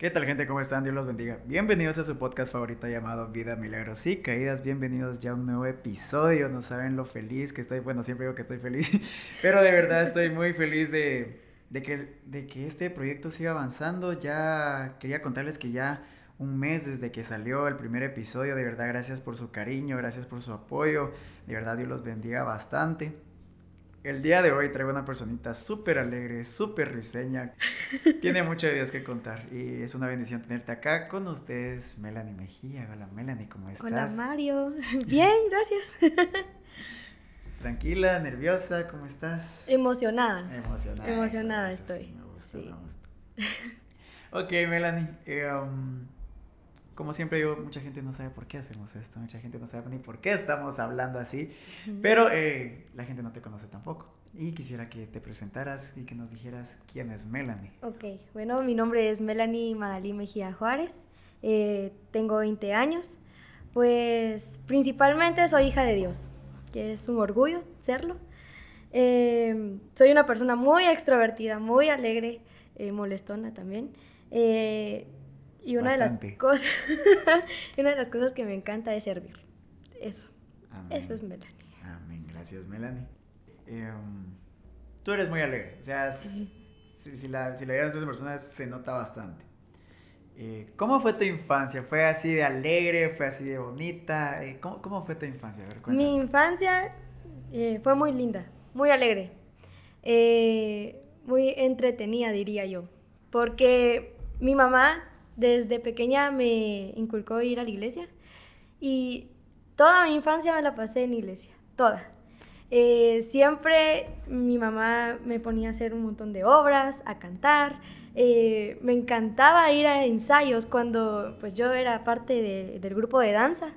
¿Qué tal gente? ¿Cómo están? Dios los bendiga. Bienvenidos a su podcast favorito llamado Vida Milagros y Caídas. Bienvenidos ya a un nuevo episodio. No saben lo feliz que estoy. Bueno, siempre digo que estoy feliz, pero de verdad estoy muy feliz de, que, de que este proyecto siga avanzando. Ya quería contarles que ya un mes desde que salió el primer episodio. De verdad, gracias por su cariño, gracias por su apoyo. De verdad, Dios los bendiga bastante. El día de hoy traigo una personita súper alegre, súper risueña. Tiene mucho de Dios que contar y es una bendición tenerte acá con ustedes, Melanie Mejía. Hola Melanie, ¿cómo estás? Hola Mario. Bien, gracias. Tranquila, nerviosa, ¿cómo estás? Emocionada. Emocionada. Emocionada estoy. me gusta, me gusta. ok, Melanie. Eh, um, como siempre digo, mucha gente no sabe por qué hacemos esto, mucha gente no sabe ni por qué estamos hablando así, pero eh, la gente no te conoce tampoco. Y quisiera que te presentaras y que nos dijeras quién es Melanie. Ok, bueno, mi nombre es Melanie Magalí Mejía Juárez, eh, tengo 20 años, pues principalmente soy hija de Dios, que es un orgullo serlo. Eh, soy una persona muy extrovertida, muy alegre, molestona también. Y una de las cosas, una de las cosas que me encanta es servir. Eso. Eso es Melanie. Amén. Gracias, Melanie. Em, tú eres muy alegre. O sea, si, la, si la de otras personas se nota bastante. Eh, ¿Cómo fue tu infancia? ¿Fue así de alegre? ¿Fue así de bonita? Eh, ¿cómo, ¿cómo, fue tu infancia? Mi infancia eh, fue muy linda, muy alegre, muy entretenida, diría yo. Porque mi mamá desde pequeña me inculcó ir a la iglesia y toda mi infancia me la pasé en iglesia, toda. Eh, siempre mi mamá me ponía a hacer un montón de obras, a cantar. Eh, me encantaba ir a ensayos cuando pues yo era parte del grupo de danza.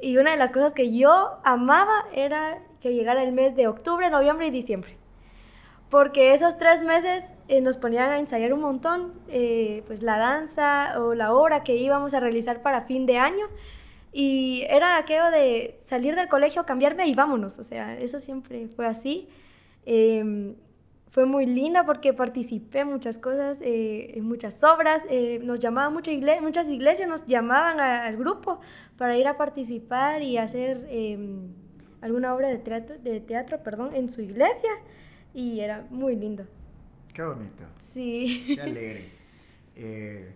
Y una de las cosas que yo amaba era que llegara el mes de octubre, noviembre y diciembre porque esos tres meses eh, nos ponían a ensayar un montón, eh, pues la danza o la obra que íbamos a realizar para fin de año. Y era aquello de salir del colegio, cambiarme y vámonos. O sea, eso siempre fue así. Em, fue muy linda porque participé en muchas cosas, eh, en muchas obras. nos llamaban mucha muchas iglesias, nos llamaban al grupo para ir a participar y hacer em, alguna obra de teatro, de teatro perdón, en su iglesia y era muy lindo. Qué bonito. Sí. Qué alegre. Eh,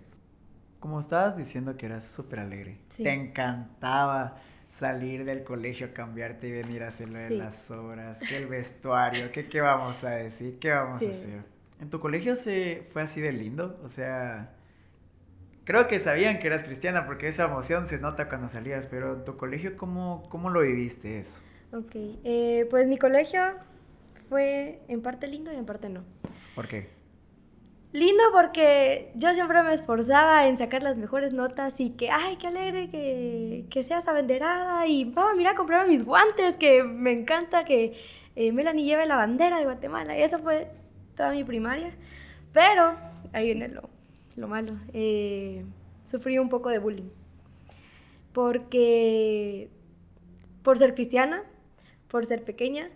como estabas diciendo que eras súper alegre, te encantaba salir del colegio, cambiarte y venir a hacerlo de las obras, que el vestuario, que qué vamos a decir, qué vamos a hacer. ¿En tu colegio se fue así de lindo? O sea, creo que sabían que eras cristiana porque esa emoción se nota cuando salías, pero en tu colegio, ¿cómo, cómo lo viviste eso? Ok, eh, pues mi colegio fue en parte lindo y en parte no. ¿Por qué? Lindo porque yo siempre me esforzaba en sacar las mejores notas y que, ay, qué alegre que, que seas abanderada y, vamos, mira, comprarme mis guantes, que me encanta que eh, Melanie lleve la bandera de Guatemala. Y eso fue toda mi primaria. Pero, ahí viene lo, lo malo, eh, sufrí un poco de bullying. Porque, por ser cristiana, por ser pequeña,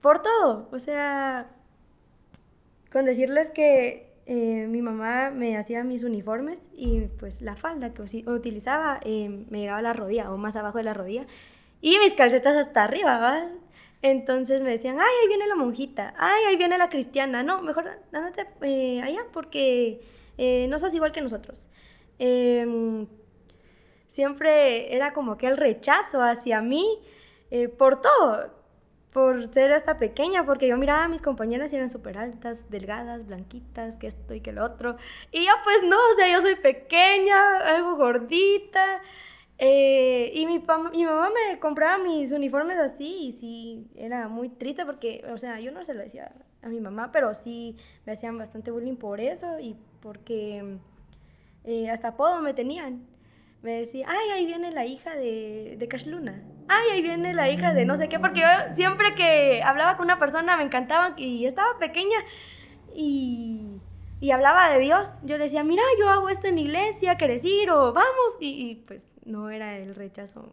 por todo. O sea, con decirles que eh, mi mamá me hacía mis uniformes y pues la falda que utilizaba eh, me llegaba a la rodilla o más abajo de la rodilla y mis calcetas hasta arriba. Entonces me decían, ay, ahí viene la monjita, ay, ahí viene la cristiana, no, mejor andate eh, allá porque no sos igual que nosotros. Em, siempre era como que el rechazo hacia mí por todo por ser hasta pequeña, porque yo miraba a mis compañeras eran súper altas, delgadas, blanquitas, que esto y que lo otro. Y yo pues no, o sea, yo soy pequeña, algo gordita. Eh, y mi, mi mamá me compraba mis uniformes así y sí, era muy triste porque, o sea, yo no se lo decía a mi mamá, pero sí me hacían bastante bullying por eso y porque eh, hasta apodo me tenían me decía, ay, ahí viene la hija de, de Cash Luna. Ay, ahí viene la hija de no sé qué, porque yo siempre que hablaba con una persona me encantaba y estaba pequeña y, y hablaba de Dios. Yo le decía, mira, yo hago esto en iglesia, ¿quieres ir o vamos? Y, pues no era el rechazo.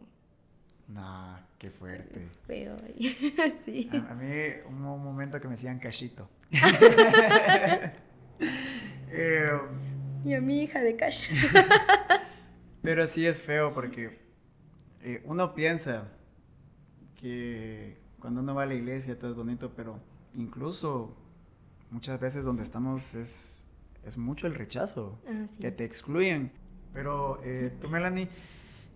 No, qué fuerte. Feo, sí. A, mí un, momento que me decían cachito. eh, Y a mi hija de cash. Pero sí es feo porque eh, uno piensa que cuando uno va a la iglesia todo es bonito, pero incluso muchas veces donde estamos es, es mucho el rechazo, Ah, que te excluyen. Pero eh, tú, Melanie,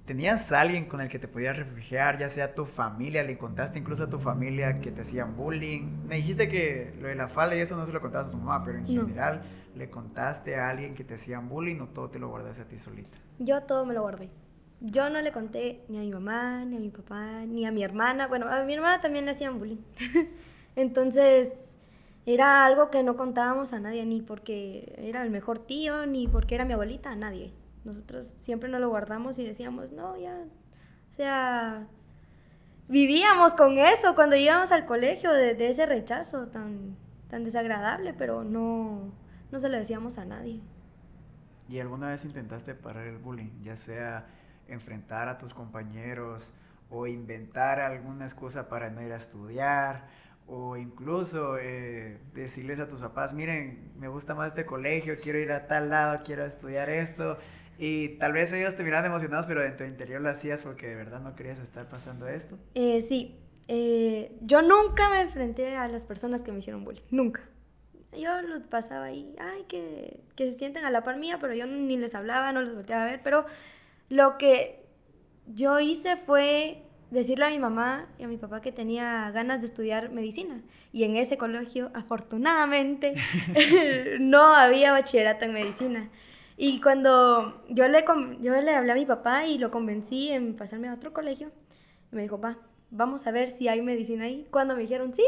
¿tenías alguien con el que te podías refugiar, ya sea tu familia? ¿Le contaste incluso a tu familia que te hacían bullying? Me dijiste que lo de la falda y eso no se lo contaste a tu mamá, pero en No. general, ¿le contaste a alguien que te hacían bullying o todo te lo guardaste a ti solita? Yo todo me lo guardé. Yo no le conté ni a mi mamá, ni a mi papá, ni a mi hermana. Bueno, a mi hermana también le hacían bullying. Entonces, era algo que no contábamos a nadie, ni porque era el mejor tío, ni porque era mi abuelita, a nadie. Nosotros siempre nos lo guardamos y decíamos, no, ya. O sea, vivíamos con eso cuando íbamos al colegio, de, de ese rechazo tan, tan desagradable, pero no, no se lo decíamos a nadie. ¿Y alguna vez intentaste parar el bullying? Ya sea enfrentar a tus compañeros o inventar alguna excusa para no ir a estudiar o incluso eh, decirles a tus papás, miren, me gusta más este colegio, quiero ir a tal lado, quiero estudiar esto. Y tal vez ellos te miran emocionados, pero en tu interior lo hacías porque de verdad no querías estar pasando esto. Eh, sí, eh, yo nunca me enfrenté a las personas que me hicieron bullying, nunca. Yo los pasaba ahí, ay, que, que se sienten a la par mía, pero yo ni les hablaba, no los volteaba a ver, pero lo que yo hice fue decirle a mi mamá y a mi papá que tenía ganas de estudiar medicina. Y en ese colegio, afortunadamente, no había bachillerato en medicina. Y cuando yo le, yo le hablé a mi papá y lo convencí en pasarme a otro colegio, me dijo, va, vamos a ver si hay medicina ahí. Cuando me dijeron sí,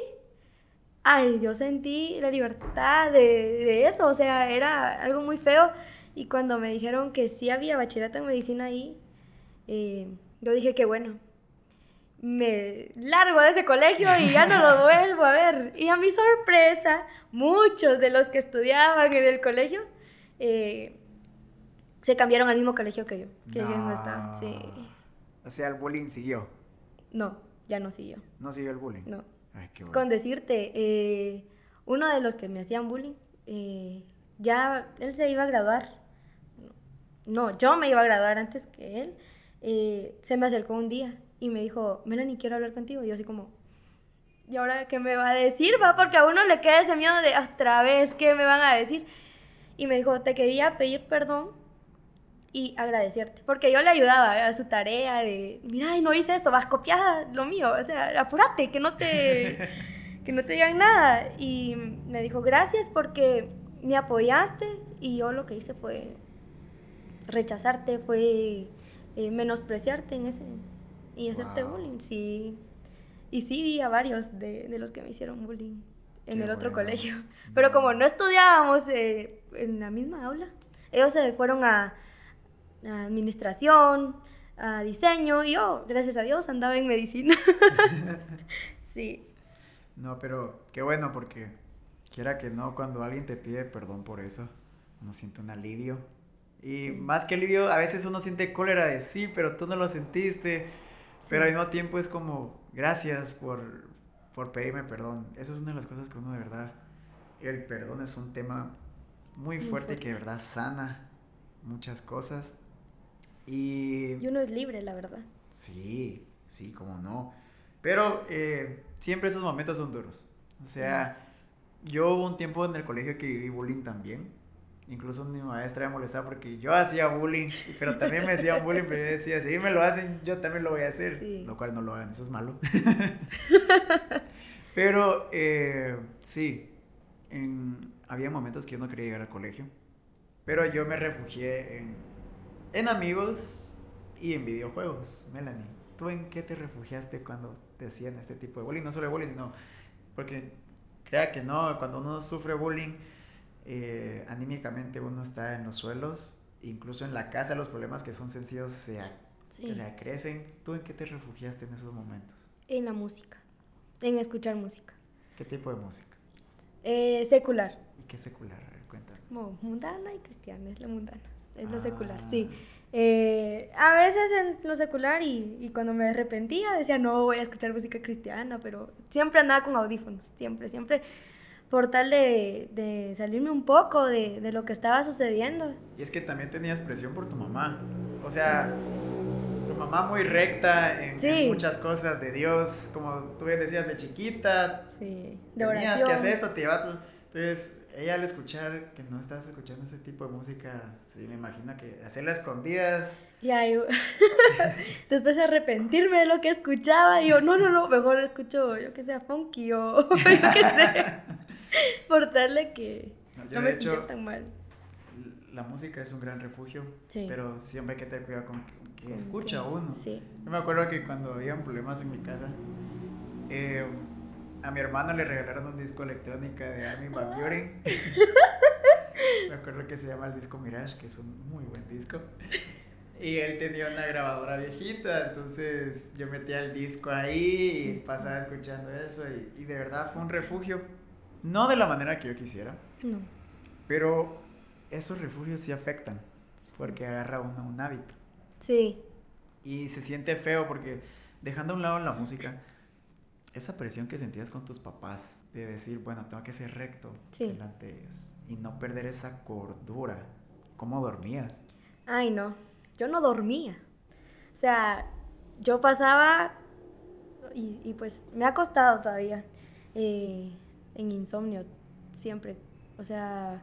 ay, yo sentí la libertad de, de eso, o sea, era algo muy feo. Y cuando me dijeron que sí había bachillerato en medicina ahí, eh, yo dije que bueno, me largo de ese colegio y ya no lo vuelvo a ver. Y a mi sorpresa, muchos de los que estudiaban en el colegio eh, se cambiaron al mismo colegio que yo, que yo no estaba. Sí. O sea, el bullying siguió. No, ya no siguió. No siguió el bullying. No. Ay, qué bueno. Con decirte, eh, uno de los que me hacían bullying, eh, ya él se iba a graduar. No, yo me iba a graduar antes que él. eh, se me acercó un día y me dijo, Melanie, quiero hablar contigo. Y yo así como, ¿y ahora qué me va a decir? Va, porque a uno le queda ese miedo de otra vez, ¿qué me van a decir? Y me dijo, te quería pedir perdón y agradecerte. Porque yo le ayudaba a su tarea de, mira, no hice esto, vas copiada lo mío. O sea, apúrate, que no te, que no te digan nada. Y me dijo, gracias porque me apoyaste y yo lo que hice fue rechazarte, fue eh, menospreciarte en ese y hacerte Wow. bullying. Sí. Y sí vi a varios de, de los que me hicieron bullying en Qué el otro bueno. colegio. Pero como no estudiábamos eh, en la misma aula, ellos se fueron a, a administración, a diseño, y yo, gracias a Dios, andaba en medicina. sí, No, pero qué bueno porque quiera que no, cuando alguien te pide perdón por eso, uno siente un alivio. Y Sí. más que alivio, a veces uno siente cólera de sí, pero tú no lo sentiste. Pero al mismo tiempo es como, gracias por, por pedirme perdón. Esa es una de las cosas que uno de verdad, el perdón es un tema muy Muy fuerte, que de fuerte. verdad sana muchas cosas. Y y uno es libre, la verdad. Sí, sí, como no. Pero eh, siempre esos momentos son duros. O sea, yo hubo un tiempo en el colegio que viví bullying también. Incluso mi maestra me molestaba porque yo hacía bullying, pero también me hacían bullying, pero yo decía, si me lo hacen, yo también lo voy a hacer. Sí. Lo cual no lo hagan, eso es malo. pero eh, sí, en- había momentos que yo no quería llegar al colegio, pero yo me refugié en, en amigos y en videojuegos. Melanie, ¿tú en qué te refugiaste cuando te hacían este tipo de bullying? No solo de bullying, sino porque crea que no, cuando uno sufre bullying, eh, anímicamente uno está en los suelos, incluso en la casa los problemas que son sencillos se, Sí. o sea, crecen. ¿Tú en qué te refugiaste en esos momentos? En la música, en escuchar música. ¿Qué tipo de música? Eh, secular, ¿Y qué secular? Cuéntame. no, mundana y cristiana, es la mundana, es lo Ah. secular, sí. Eh, a veces en lo secular y, y cuando me arrepentía decía, no, voy a escuchar música cristiana, pero siempre andaba con audífonos, siempre, siempre. por tal de, de salirme un poco de, de, lo que estaba sucediendo. Y es que también tenías presión por tu mamá. O sea, tu mamá muy recta en, muchas cosas de Dios, como tú decías de chiquita. Sí, de tenías que hacer esto, te llevas entonces, ella al escuchar que no estabas escuchando ese tipo de música, sí, me imagino que hacerla escondidas. Y ahí, después de arrepentirme de lo que escuchaba, y yo, no, no, no, mejor escucho, yo que sea funky o yo que sé, por darle que no, me hecho, tan mal. La música es un gran refugio, pero siempre hay que tener cuidado con que, escucha uno. Sí. Yo me acuerdo que cuando habían problemas en mi casa, eh, a mi hermano le regalaron un disco electrónica de Armin Van Buren. Me acuerdo que se llama el disco Mirage, que es un muy buen disco. Y él tenía una grabadora viejita, entonces yo metía el disco ahí y pasaba escuchando eso y, de verdad fue un refugio. No de la manera que yo quisiera, no. pero esos refugios sí afectan, porque agarra uno un hábito. Sí. Y se siente feo porque dejando a un lado la música, esa presión que sentías con tus papás de decir, bueno, tengo que ser recto delante de ellos y no perder esa cordura. ¿Cómo dormías? Ay, no, yo no dormía. O sea, yo pasaba y, pues me ha costado todavía eh, en insomnio siempre. O sea,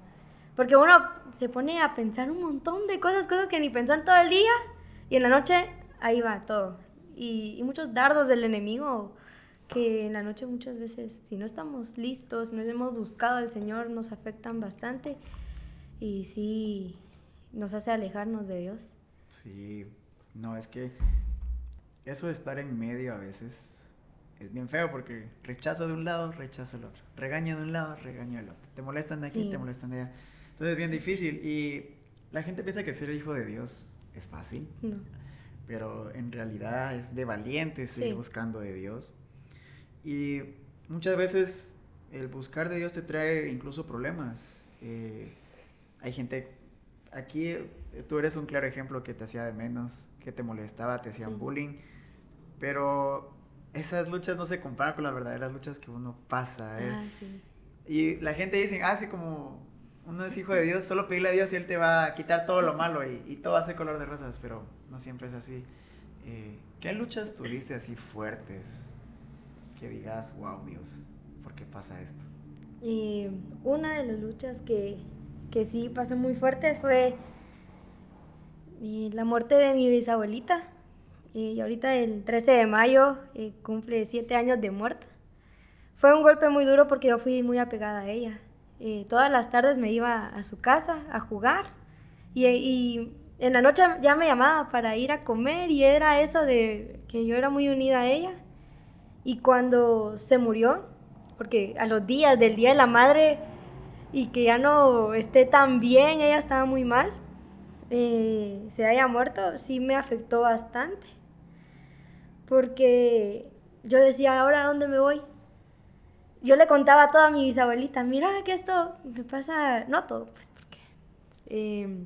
porque uno se pone a pensar un montón de cosas, cosas que ni pensan todo el día y en la noche ahí va todo. Y, y muchos dardos del enemigo que en la noche muchas veces, si no estamos listos, no hemos buscado al Señor, nos afectan bastante y sí nos hace alejarnos de Dios. Sí, no, es que eso de estar en medio a veces es bien feo porque rechazo de un lado, rechazo del otro. Regaño de un lado, regaño del otro. Te molestan de aquí, te molestan de allá. Entonces es bien difícil y la gente piensa que ser hijo de Dios es fácil. No. Pero en realidad es de valientes seguir buscando de Dios. Y muchas veces el buscar de Dios te trae incluso problemas. Eh, hay gente, aquí tú eres un claro ejemplo que te hacía de menos, que te molestaba, te hacían bullying, pero esas luchas no se comparan con las verdaderas luchas que uno pasa. ¿eh? Ah, y la gente dice, ah, es que como uno es hijo de Dios, solo pedirle a Dios y Él te va a quitar todo lo malo y, y todo ser color de rosas, pero no siempre es así. Eh, ¿Qué luchas tuviste así fuertes? Que digas, wow, Dios, ¿por qué pasa esto? Y una de las luchas que, que sí pasó muy fuertes fue la muerte de mi bisabuelita. Y ahorita el 13 de mayo eh, cumple siete años de muerta. Fue un golpe muy duro porque yo fui muy apegada a ella. Eh, todas las tardes me iba a su casa a jugar y, y, en la noche ya me llamaba para ir a comer y era eso de que yo era muy unida a ella. Y cuando se murió, porque a los días del Día de la Madre y que ya no esté tan bien, ella estaba muy mal, eh, se haya muerto, sí me afectó bastante. Porque yo decía, ¿ahora dónde me voy? Yo le contaba a toda mi bisabuelita, mira que esto me pasa, no todo, pues porque... Eh,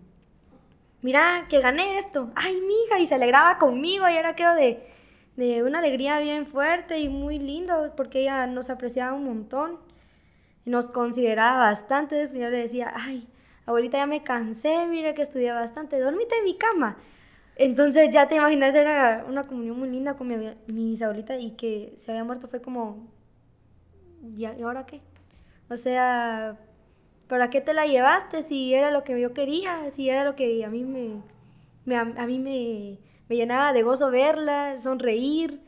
mira que gané esto, ay, mija, y se alegraba conmigo y era quedo de de una alegría bien fuerte y muy lindo, porque ella nos apreciaba un montón, nos consideraba bastante, yo le decía, ay, abuelita ya me cansé, mire que estudié bastante, dormite en mi cama. Entonces ya te imaginas, era una comunión muy linda con mi, mi abuelita y que se había muerto fue como, ¿y ahora qué? O sea, ¿para qué te la llevaste si era lo que yo quería, si era lo que a mí me a mí me me llenaba de gozo verla, sonreír,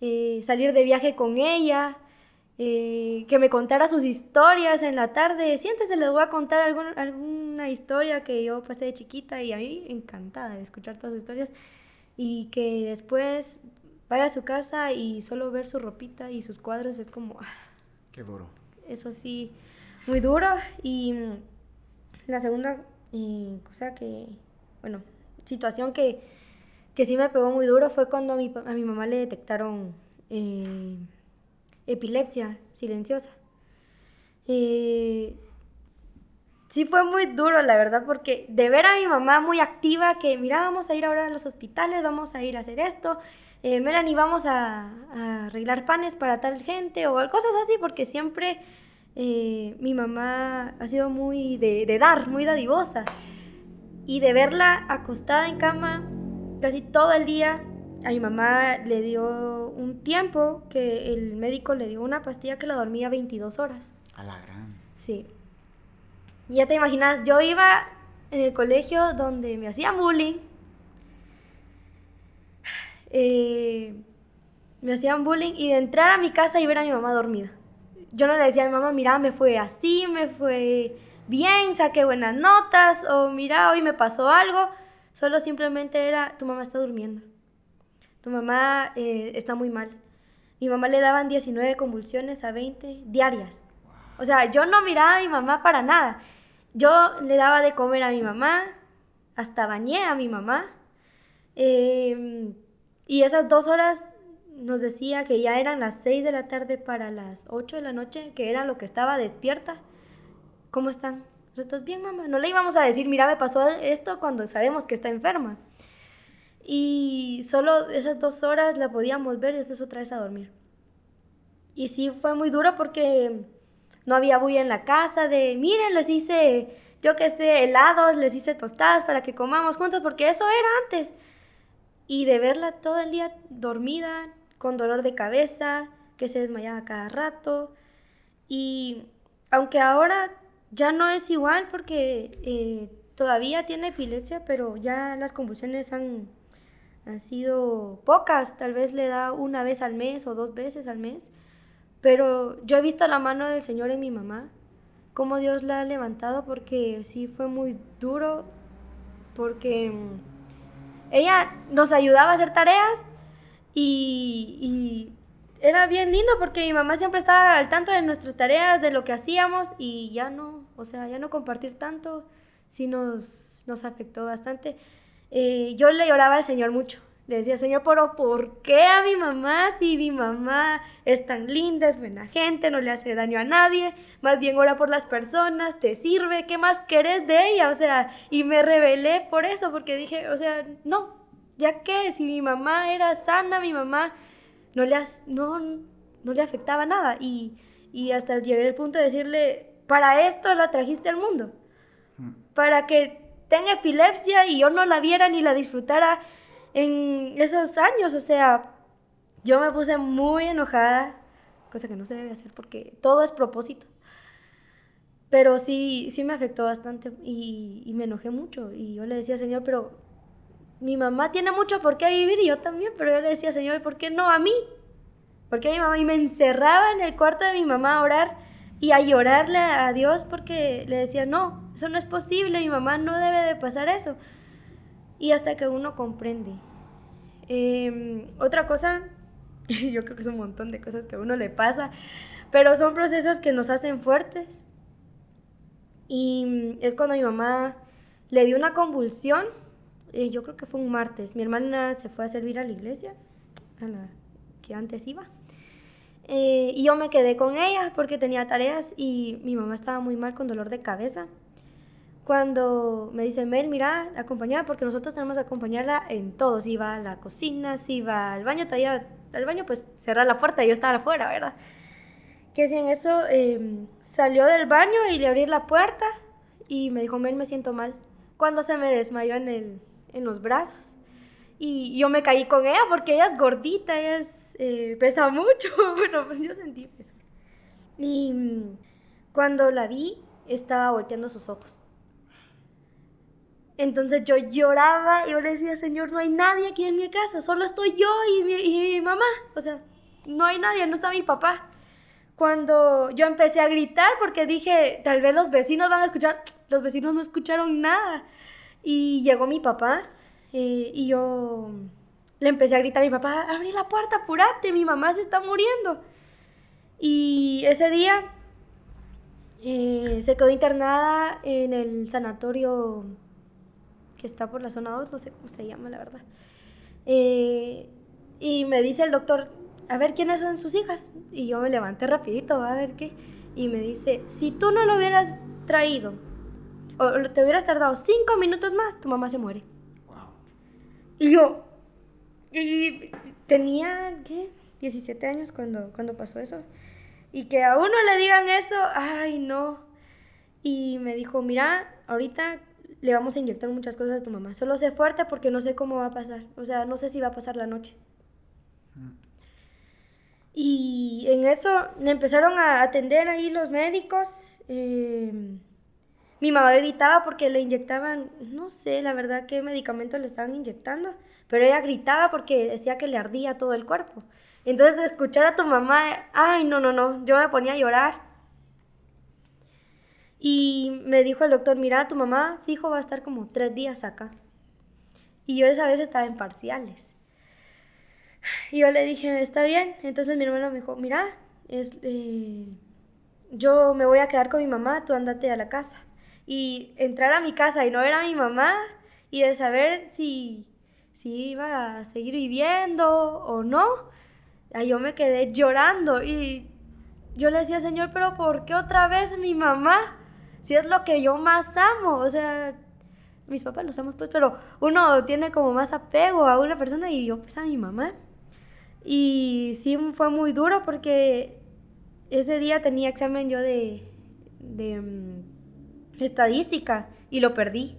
eh, salir de viaje con ella, eh, que me contara sus historias en la tarde. Siéntese, les voy a contar alguna historia que yo pasé de chiquita y a mí encantada de escuchar todas sus historias. Y que después vaya a su casa y solo ver su ropita y sus cuadros es como... Ah, Qué duro. Eso sí, muy duro. Y la segunda eh, cosa que, bueno, situación que que sí me pegó muy duro fue cuando a mi, a mi mamá le detectaron eh, epilepsia silenciosa. Eh, sí fue muy duro, la verdad, porque de ver a mi mamá muy activa, que mira, vamos a ir ahora a los hospitales, vamos a ir a hacer esto, eh, Melanie, vamos a, a, arreglar panes para tal gente, o cosas así, porque siempre eh, mi mamá ha sido muy de, de dar, muy dadivosa. Y de verla acostada en cama casi todo el día, a mi mamá le dio un tiempo que el médico le dio una pastilla que la dormía 22 horas. A la gran. Sí. Ya te imaginas, yo iba en el colegio donde me hacían bullying. Eh, me hacían bullying y de entrar a mi casa y ver a mi mamá dormida. Yo no le decía a mi mamá, mira, me fue así, me fue bien, saqué buenas notas, o mira, hoy me pasó algo. Solo simplemente era, tu mamá está durmiendo. Tu mamá eh, está muy mal. Mi mamá le daban 19 convulsiones a 20 diarias. O sea, yo no miraba a mi mamá para nada. Yo le daba de comer a mi mamá, hasta bañé a mi mamá. Em, y esas dos horas nos decía que ya eran las 6 de la tarde para las 8 de la noche, que era lo que estaba despierta. ¿Cómo están? Nosotros, bien, mamá. No le íbamos a decir, mira, me pasó esto cuando sabemos que está enferma. Y solo esas dos horas la podíamos ver y después otra vez a dormir. Y sí fue muy duro porque no había bulla en la casa de, miren, les hice, yo qué sé, helados, les hice tostadas para que comamos juntos, porque eso era antes. Y de verla todo el día dormida, con dolor de cabeza, que se desmayaba cada rato. Y aunque ahora ya no es igual porque eh, todavía tiene epilepsia, pero ya las convulsiones han, han sido pocas. Tal vez le da una vez al mes o dos veces al mes. Pero yo he visto la mano del Señor en mi mamá, cómo Dios la ha levantado, porque sí fue muy duro, porque mm, ella nos ayudaba a hacer tareas y, era bien lindo porque mi mamá siempre estaba al tanto de nuestras tareas, de lo que hacíamos y ya no, o sea, ya no compartir tanto, sí nos, nos afectó bastante. Eh, yo le lloraba al Señor mucho. Le decía, Señor, pero ¿por qué a mi mamá si mi mamá es tan linda, es buena gente, no le hace daño a nadie? Más bien ora por las personas, te sirve, ¿qué más querés de ella? O sea, y me rebelé por eso, porque dije, o sea, no, ya que si mi mamá era sana, mi mamá no le, no, no le afectaba nada. Y, y hasta llegué al punto de decirle, para esto la trajiste al mundo. Hmm. Para que tenga epilepsia y yo no la viera ni la disfrutara en esos años. O sea, yo me puse muy enojada, cosa que no se debe hacer porque todo es propósito. Pero sí, sí me afectó bastante y, y me enojé mucho. Y yo le decía, Señor, pero mi mamá tiene mucho por qué vivir y yo también, pero yo le decía, Señor, ¿por qué no a mí? Porque mi mamá y me encerraba en el cuarto de mi mamá a orar y a llorarle a Dios porque le decía, no, eso no es posible, mi mamá no debe de pasar eso. Y hasta que uno comprende. Em, otra cosa, yo creo que es un montón de cosas que a uno le pasa, pero son procesos que nos hacen fuertes. Y es cuando mi mamá le dio una convulsión eh, yo creo que fue un martes. Mi hermana se fue a servir a la iglesia, a la que antes iba. Eh, y yo me quedé con ella porque tenía tareas y mi mamá estaba muy mal con dolor de cabeza. Cuando me dice, Mel, mira, acompañada, porque nosotros tenemos que acompañarla en todo. Si va a la cocina, si va al baño, todavía al baño, pues cerrar la puerta y yo estaba afuera, ¿verdad? Que si en eso em, salió del baño y le abrí la puerta y me dijo, Mel, me siento mal. Cuando se me desmayó en el, en los brazos. Y yo me caí con ella porque ella es gordita, ella eh, pesa mucho. bueno, pues yo sentí peso. Y mm, cuando la vi, estaba volteando sus ojos. Entonces yo lloraba yo le decía, Señor, no hay nadie aquí en mi casa, solo estoy yo y mi, y mi mamá. O sea, no hay nadie, no está mi papá. Cuando yo empecé a gritar porque dije, tal vez los vecinos van a escuchar, los vecinos no escucharon nada. Y llegó mi papá eh, y yo le empecé a gritar a mi papá, abrí la puerta, apúrate, mi mamá se está muriendo. Y ese día eh, se quedó internada en el sanatorio que está por la zona 2, no sé cómo se llama, la verdad. Eh, y me dice el doctor, a ver quiénes son sus hijas. Y yo me levanté rapidito, a ver qué. Y me dice, si tú no lo hubieras traído o te hubieras tardado cinco minutos más, tu mamá se muere. Wow. Y yo, y tenía, ¿qué? 17 años cuando, cuando pasó eso. Y que a uno le digan eso, ay, no. Y me dijo, mira, ahorita le vamos a inyectar muchas cosas a tu mamá. Solo sé fuerte porque no sé cómo va a pasar. O sea, no sé si va a pasar la noche. Y en eso me empezaron a atender ahí los médicos. Eh, mi mamá gritaba porque le inyectaban, no sé, la verdad qué medicamento le estaban inyectando, pero ella gritaba porque decía que le ardía todo el cuerpo. Entonces, escuchar a tu mamá, ay, no, no, no, yo me ponía a llorar. Y me dijo el doctor, mira, tu mamá fijo va a estar como tres días acá. Y yo esa vez estaba en parciales. Y yo le dije, está bien. Entonces mi hermano me dijo, mira, es, eh, yo me voy a quedar con mi mamá, tú andate a la casa. Y entrar a mi casa y no ver a mi mamá y de saber si, si iba a seguir viviendo o no, ahí yo me quedé llorando y yo le decía, Señor, pero ¿por qué otra vez mi mamá? Si es lo que yo más amo, o sea, mis papás los amo pues, pero uno tiene como más apego a una persona y yo pues a mi mamá. Y sí fue muy duro porque ese día tenía examen yo de, de mm, estadística y lo perdí.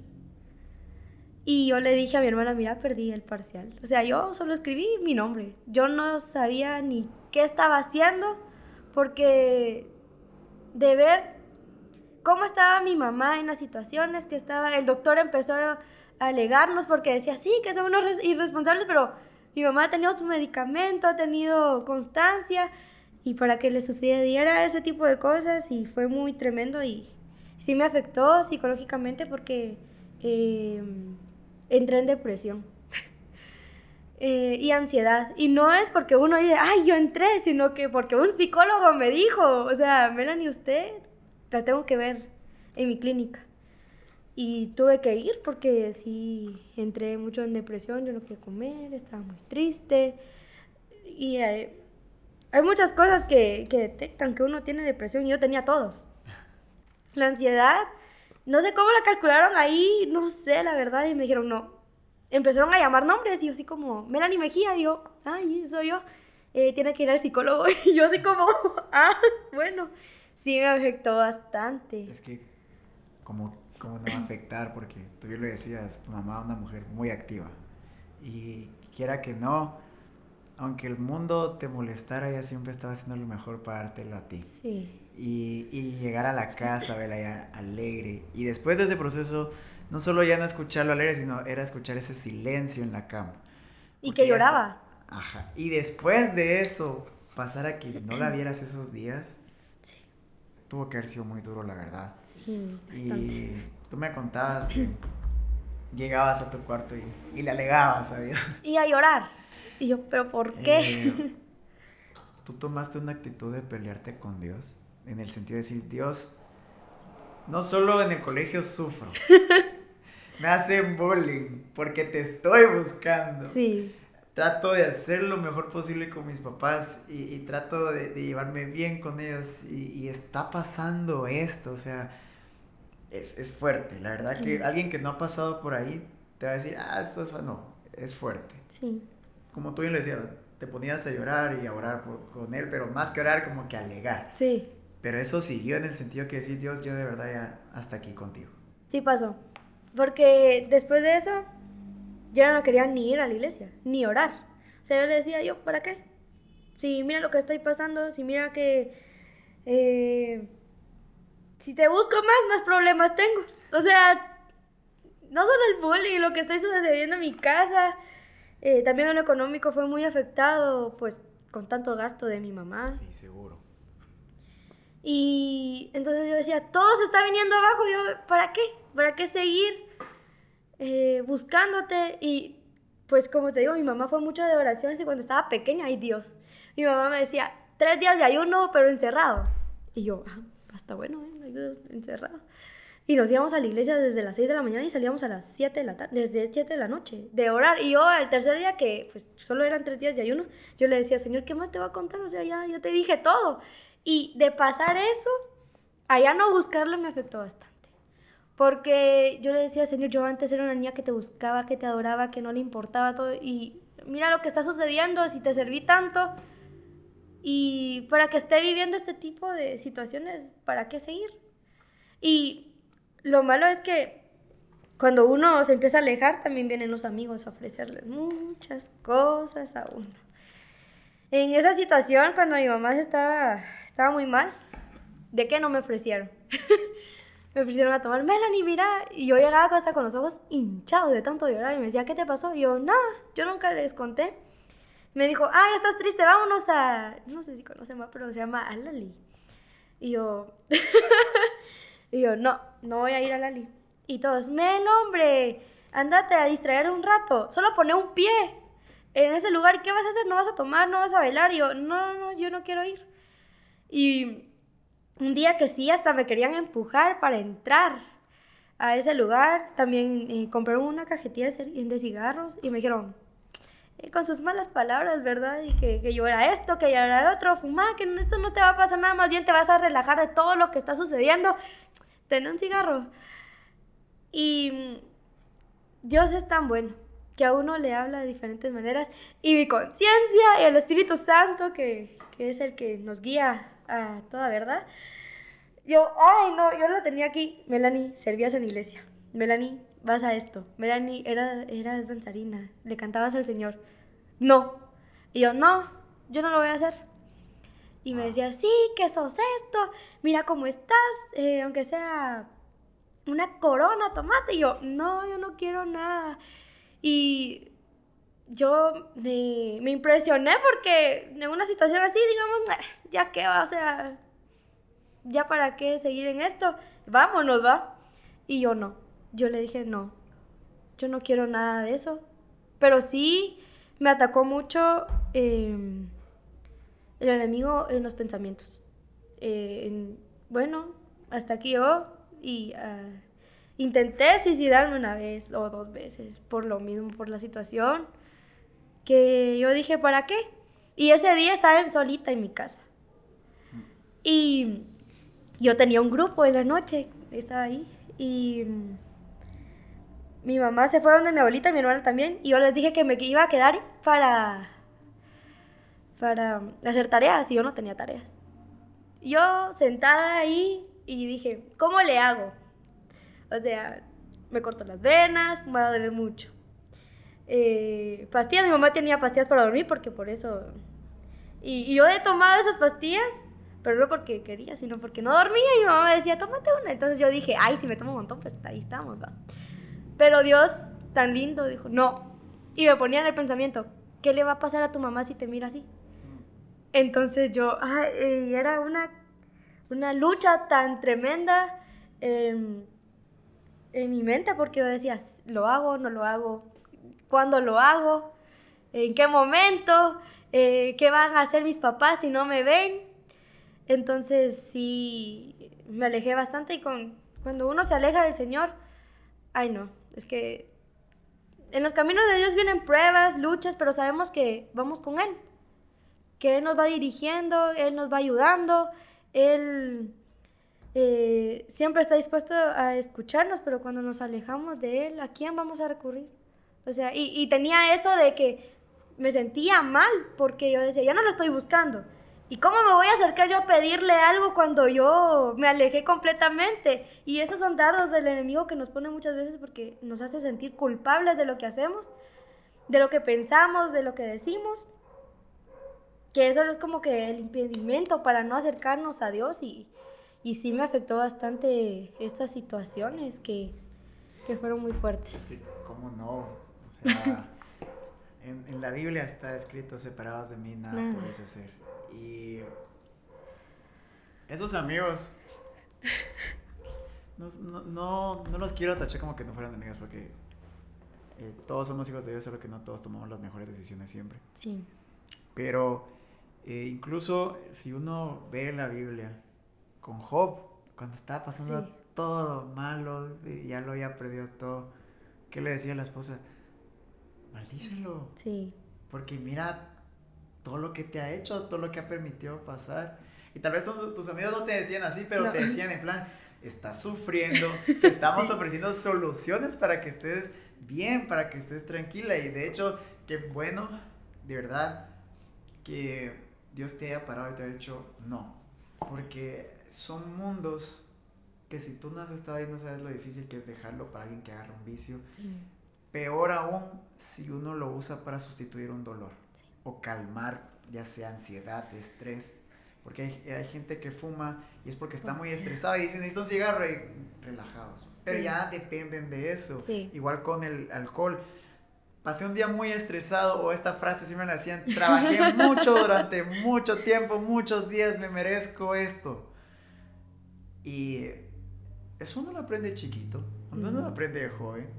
Y yo le dije a mi hermana, mira, perdí el parcial. O sea, yo solo escribí mi nombre. Yo no sabía ni qué estaba haciendo porque de ver cómo estaba mi mamá en las situaciones que estaba, el doctor empezó a alegarnos porque decía, sí, que son unos irresponsables, pero mi mamá ha tenido su medicamento, ha tenido constancia y para que le sucediera ese tipo de cosas y fue muy tremendo y sí me afectó psicológicamente porque eh, entré en depresión eh, y ansiedad. Y no es porque uno dice, ay, yo entré, sino que porque un psicólogo me dijo, o sea, Melanie, usted la tengo que ver en mi clínica. Y tuve que ir porque sí entré mucho en depresión, yo no quería comer, estaba muy triste. Y hay, muchas cosas que, que, detectan que uno tiene depresión y yo tenía todos. La ansiedad, no sé cómo la calcularon ahí, no sé la verdad, y me dijeron no. Empezaron a llamar nombres y yo así como, Melanie Mejía, y yo, ay, soy yo. Eh, tiene que ir al psicólogo. Y yo así como, ah, bueno, sí me afectó bastante. Es que como cómo no va a afectar, porque tú bien lo decías, tu mamá es una mujer muy activa. Y quiera que no, aunque el mundo te molestara, ella siempre estaba haciendo lo mejor para dártelo a ti. Sí. Y, y llegar a la casa, verla ya alegre. Y después de ese proceso, no solo ya no escucharlo alegre, sino era escuchar ese silencio en la cama. Y que lloraba. Ajá. Y después de eso, pasar a que no la vieras esos días, tuvo que haber sido muy duro, la verdad. Sí, bastante. Y tú me contabas que llegabas a tu cuarto y, y le alegabas a Dios. Y a llorar. Y yo, ¿pero por qué? Eh, ¿Tú tomaste una actitud de pelearte con Dios? En el sentido de decir, Dios, no solo en el colegio sufro. me hacen bullying porque te estoy buscando. Sí trato de hacer lo mejor posible con mis papás y, trato de, llevarme bien con ellos y, está pasando esto, o sea, es, fuerte, la verdad que alguien que no ha pasado por ahí te va a decir, ah, eso es, no, es fuerte. Sí. Como tú bien lo decías, te ponías a llorar y a orar con él, pero más que orar, como que alegar. Sí. Pero eso siguió en el sentido que decir, Dios, yo de verdad ya hasta aquí contigo. Sí pasó, porque después de eso ya no quería ni ir a la iglesia, ni orar. O sea, yo le decía, yo, ¿para qué? Si mira lo que está pasando, si mira que... Eh, si te busco más, más problemas tengo. O sea, no solo el bullying, lo que está sucediendo en mi casa, eh, también en lo económico fue muy afectado, pues, con tanto gasto de mi mamá. Sí, seguro. Y entonces yo decía, todo se está viniendo abajo, yo, ¿para qué? ¿Para qué seguir? Eh, buscándote y pues como te digo, mi mamá fue mucho de oraciones y cuando estaba pequeña, ay Dios, mi mamá me decía, tres días de ayuno, pero encerrado. Y yo, ah, hasta bueno, ¿eh? encerrado. Y nos íbamos a la iglesia desde las 6 de la mañana y salíamos a las 7 de la tarde, desde las 7 de la noche, de orar. Y yo el tercer día, que pues solo eran tres días de ayuno, yo le decía, Señor, ¿qué más te va a contar? O sea, ya, ya te dije todo. Y de pasar eso, allá no buscarlo me afectó bastante. Porque yo le decía, Señor, yo antes era una niña que te buscaba, que te adoraba, que no le importaba todo. Y mira lo que está sucediendo, si te serví tanto, Y para que esté viviendo este tipo de situaciones, ¿para qué seguir? Y lo malo es que cuando uno se empieza a alejar, también vienen los amigos a ofrecerles muchas cosas a uno. En esa situación, cuando mi mamá estaba, estaba muy mal, ¿de qué no me ofrecieron? me ofrecieron a tomar Melanie, mira. Y yo llegaba hasta con los ojos hinchados de tanto llorar y me decía, ¿qué te pasó? Y yo, nada, yo nunca les conté. Me dijo, ay, estás triste, vámonos a. No sé si conocen más, pero se llama Alali. Y yo. y yo, no, no voy a ir a Lali. Y todos, Mel, hombre, andate a distraer un rato, solo pone un pie en ese lugar, ¿qué vas a hacer? ¿No vas a tomar? ¿No vas a bailar? Y yo, no, no, yo no quiero ir. Y un día que sí, hasta me querían empujar para entrar a ese lugar, también eh, compraron una cajetilla de cigarros y me dijeron, eh, con sus malas palabras, ¿verdad? Y que, que, yo era esto, que yo era el otro, fumá, que esto no te va a pasar nada, más bien te vas a relajar de todo lo que está sucediendo. Ten un cigarro. Y Dios es tan bueno que a uno le habla de diferentes maneras y mi conciencia y el Espíritu Santo, que, que, es el que nos guía a toda verdad. Yo, ay, no, yo lo tenía aquí. Melanie, servías en iglesia. Melanie, vas a esto. Melanie, era, eras danzarina, le cantabas al Señor. No. Y yo, no, yo no lo voy a hacer. Y me decía, sí, que sos esto, mira cómo estás, eh, aunque sea una corona, tomate. Y yo, no, yo no quiero nada. Y yo me, me impresioné porque en una situación así, digamos, ya que va, o sea, ya para qué seguir en esto, vámonos, va. Y yo no, yo le dije, no, yo no quiero nada de eso. Pero sí me atacó mucho em, el enemigo en los pensamientos. Eh, bueno, hasta aquí yo y ah, intenté suicidarme una vez o dos veces por lo mismo, por la situación, que yo dije, ¿para qué? Y ese día estaba solita en mi casa. Y yo tenía un grupo en la noche, estaba ahí, y mi mamá se fue donde mi abuelita y mi hermana también, y yo les dije que me iba a quedar para, para hacer tareas, y yo no tenía tareas. Yo sentada ahí y dije, ¿cómo le hago? O sea, me corto las venas, me va a doler mucho. Eh, pastillas, mi mamá tenía pastillas para dormir porque por eso... Y, yo he tomado esas pastillas, pero no porque quería, sino porque no dormía y mi mamá me decía, tómate una. Entonces yo dije, ay, si me tomo un montón, pues ahí estamos, va. Pero Dios, tan lindo, dijo, no. Y me ponía en el pensamiento, ¿qué le va a pasar a tu mamá si te mira así? Entonces yo, ay, era una, una lucha tan tremenda. Eh, en mi mente porque yo decía, ¿lo hago? ¿No lo hago? ¿Cuándo lo hago? ¿En qué momento? Eh, ¿Qué van a hacer mis papás si no me ven? Entonces sí, me alejé bastante y con, cuando uno se aleja del Señor, ay no, es que en los caminos de Dios vienen pruebas, luchas, pero sabemos que vamos con Él, que Él nos va dirigiendo, Él nos va ayudando, Él eh, siempre está dispuesto a escucharnos, pero cuando nos alejamos de Él, ¿a quién vamos a recurrir? O sea, y, tenía eso de que me sentía mal porque yo decía, ya no lo estoy buscando. ¿Y cómo me voy a acercar yo a pedirle algo cuando yo me alejé completamente? Y esos son dardos del enemigo que nos pone muchas veces porque nos hace sentir culpables de lo que hacemos, de lo que pensamos, de lo que decimos. Que eso es como que el impedimento para no acercarnos a Dios y, y sí me afectó bastante estas situaciones que, que fueron muy fuertes. Sí, ¿cómo no? O sea, en, en, la Biblia está escrito, separados de mí, nada, nada. puedes hacer. Y esos amigos, no, no, no, los quiero tachar como que no fueran amigos, porque eh, todos somos hijos de Dios, solo que no todos tomamos las mejores decisiones siempre. Sí. Pero eh, incluso si uno ve la Biblia, con Job, cuando estaba pasando todo malo, ya lo había perdido todo, ¿qué le decía a la esposa? Maldícelo. Sí. Porque mira todo lo que te ha hecho, todo lo que ha permitido pasar. Y tal vez tus amigos no te decían así, pero te decían en plan, estás sufriendo, te estamos ofreciendo soluciones para que estés bien, para que estés tranquila. Y de hecho, qué bueno, de verdad, que Dios te haya parado y te haya dicho no. Porque son mundos que si tú no has estado ahí no sabes lo difícil que es dejarlo para alguien que agarra un vicio. Peor aún si uno lo usa para sustituir un dolor o calmar ya sea ansiedad, estrés. Porque hay, gente que fuma y es porque está muy estresado y dicen, necesito un cigarro y relajados. Pero ya dependen de eso. Igual con el alcohol. Pasé un día muy estresado o esta frase si me la hacían, trabajé mucho durante mucho tiempo, muchos días, me merezco esto. Y eso uno lo aprende chiquito, uno no lo aprende de joven.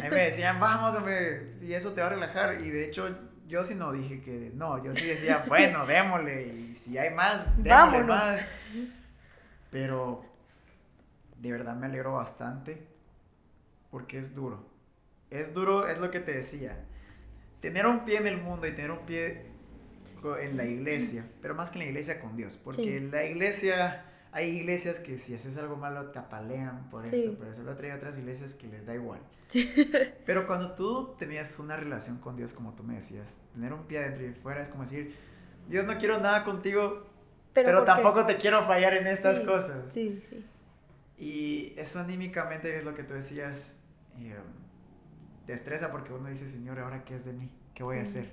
A mí me decían, vamos, hombre, y eso te va a relajar. Y de hecho, yo sí no dije que no, yo sí decía, bueno, démosle, y si hay más, démosle más. Pero de verdad me alegro bastante porque es duro. Es duro, es lo que te decía. Tener un pie en el mundo y tener un pie en la iglesia, pero más que en la iglesia con Dios, porque la iglesia hay iglesias que si haces algo malo te apalean por esto, pero eso lo trae otras iglesias que les da igual. Pero cuando tú tenías una relación con Dios, como tú me decías, tener un pie adentro y fuera es como decir, Dios no quiero nada contigo, pero, tampoco te quiero fallar en estas cosas. Sí, sí. Y eso anímicamente es lo que tú decías, eh, te estresa porque uno dice, Señor, ¿ahora qué es de mí? ¿Qué voy a hacer?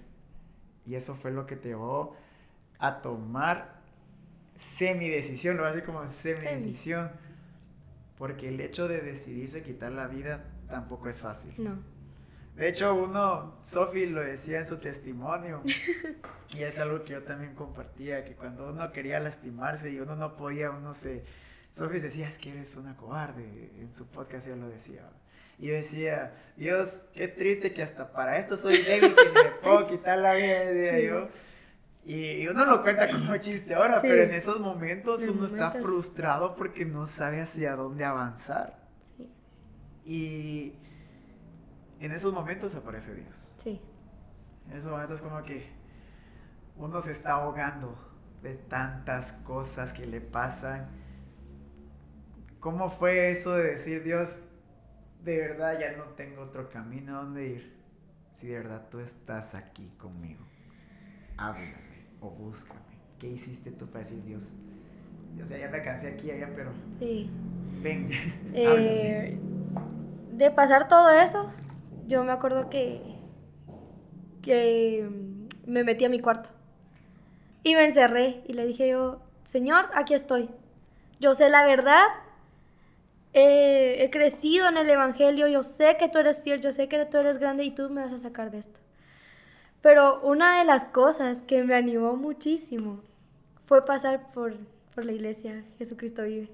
Y eso fue lo que te llevó a tomar semi-decisión, lo decir como semi-decisión. Porque el hecho de decidirse quitar la vida tampoco es fácil. No. De hecho, uno, Sophie lo decía en su testimonio, y es algo que yo también compartía, que cuando uno quería lastimarse y uno no podía, uno se... Sophie decía, es que eres una cobarde, en su podcast ella lo decía. Y yo decía, Dios, qué triste que hasta para esto soy débil, que me puedo quitar la vida, decía yo. Y uno lo cuenta como chiste ahora, pero en esos momentos uno está frustrado porque no sabe hacia dónde avanzar. Y en esos momentos aparece Dios. Sí. En esos momentos como que uno se está ahogando de tantas cosas que le pasan. ¿Cómo fue eso de decir, Dios, de verdad ya no tengo otro camino a donde ir? Si de verdad tú estás aquí conmigo, háblame o búscame. ¿Qué hiciste tú para decir, Dios? O sea, ya me cansé aquí allá, pero... Sí. Ven, eh, de pasar todo eso, yo me acuerdo que, que me metí a mi cuarto y me encerré y le dije yo, Señor, aquí estoy. Yo sé la verdad, he crecido en el Evangelio, yo sé que tú eres fiel, yo sé que tú eres grande y tú me vas a sacar de esto. Pero una de las cosas que me animó muchísimo fue pasar por, por la iglesia Jesucristo vive.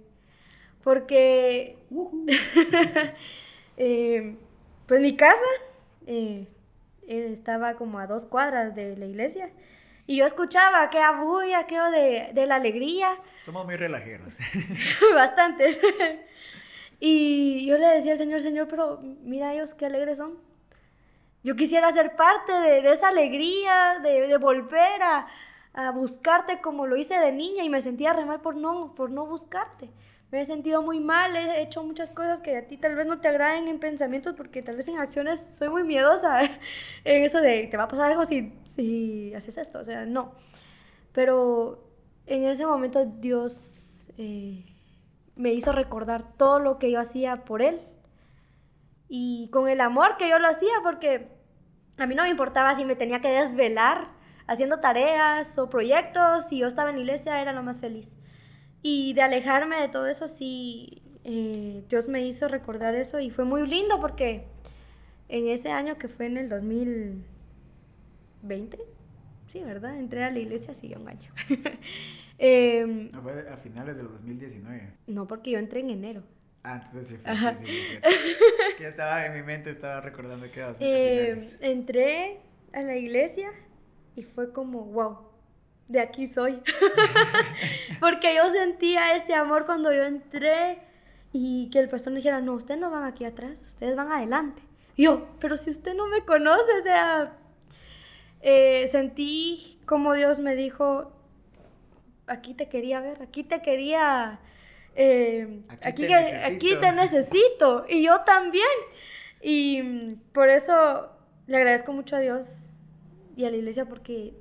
Porque Eh, pues mi casa eh, estaba como a dos cuadras de la iglesia. Y yo escuchaba aquella bulla, aquello de, de la alegría. Somos muy relajeros. Bastantes. y yo le decía al Señor, Señor, pero mira ellos qué alegres son. Yo quisiera ser parte de, esa alegría, de, de volver a, a, buscarte como lo hice de niña y me sentía re mal por no, por no buscarte me he sentido muy mal, he hecho muchas cosas que a ti tal vez no te agraden en pensamientos porque tal vez en acciones soy muy miedosa en eso de te va a pasar algo si, si haces esto, o sea, no. Pero en ese momento Dios eh, me hizo recordar todo lo que yo hacía por Él y con el amor que yo lo hacía porque a mí no me importaba si me tenía que desvelar haciendo tareas o proyectos, si yo estaba en la iglesia era lo más feliz. Y de alejarme de todo eso, sí, eh, Dios me hizo recordar eso y fue muy lindo porque en ese año que fue en el 2020, sí, ¿verdad? Entré a la iglesia hace un año. eh, no, fue a finales del 2019. No, porque yo entré en enero. Ah, entonces sí fue, sí, sí, sí, Es que estaba en mi mente, estaba recordando que era eh, Entré a la iglesia y fue como, wow, de aquí soy. Porque yo sentía ese amor cuando yo entré y que el pastor me dijera, no, ustedes no van aquí atrás, ustedes van adelante. Y yo, pero si usted no me conoce, o sea, eh, sentí como Dios me dijo, aquí te quería ver, aquí te quería, eh, aquí, te aquí te necesito, y yo también. Y por eso le agradezco mucho a Dios y a la iglesia porque